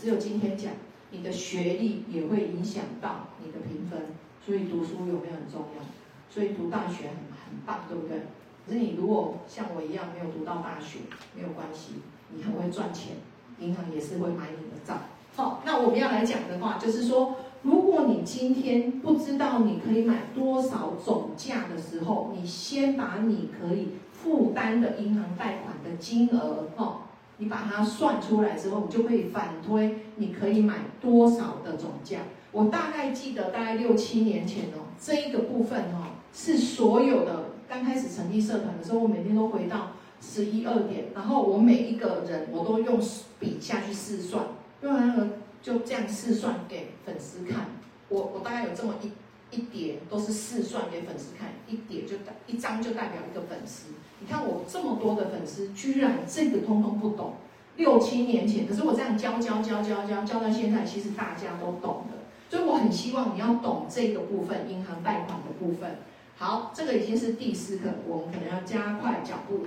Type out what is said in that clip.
只有今天讲，你的学历也会影响到你的评分。所以读书有没有很重要？所以读大学很很棒，对不对？可是你如果像我一样没有读到大学，没有关系，你很会赚钱，银行也是会买你的账。好，那我们要来讲的话，就是说，如果你今天不知道你可以买多少总价的时候，你先把你可以负担的银行贷款的金额，哦，你把它算出来之后，你就可以反推你可以买多少的总价。我大概记得，大概六七年前哦，这一个部分哦，是所有的刚开始成立社团的时候，我每天都回到十一二点，然后我每一个人我都用笔下去试算，用那个就这样试算给粉丝看。我我大概有这么一一叠，都是试算给粉丝看，一叠就代一张就代表一个粉丝。你看我这么多的粉丝，居然这个通通不懂。六七年前，可是我这样教教教教教教到现在，其实大家都懂的。所以我很希望你要懂这个部分，银行贷款的部分。好，这个已经是第四课，我们可能要加快脚步。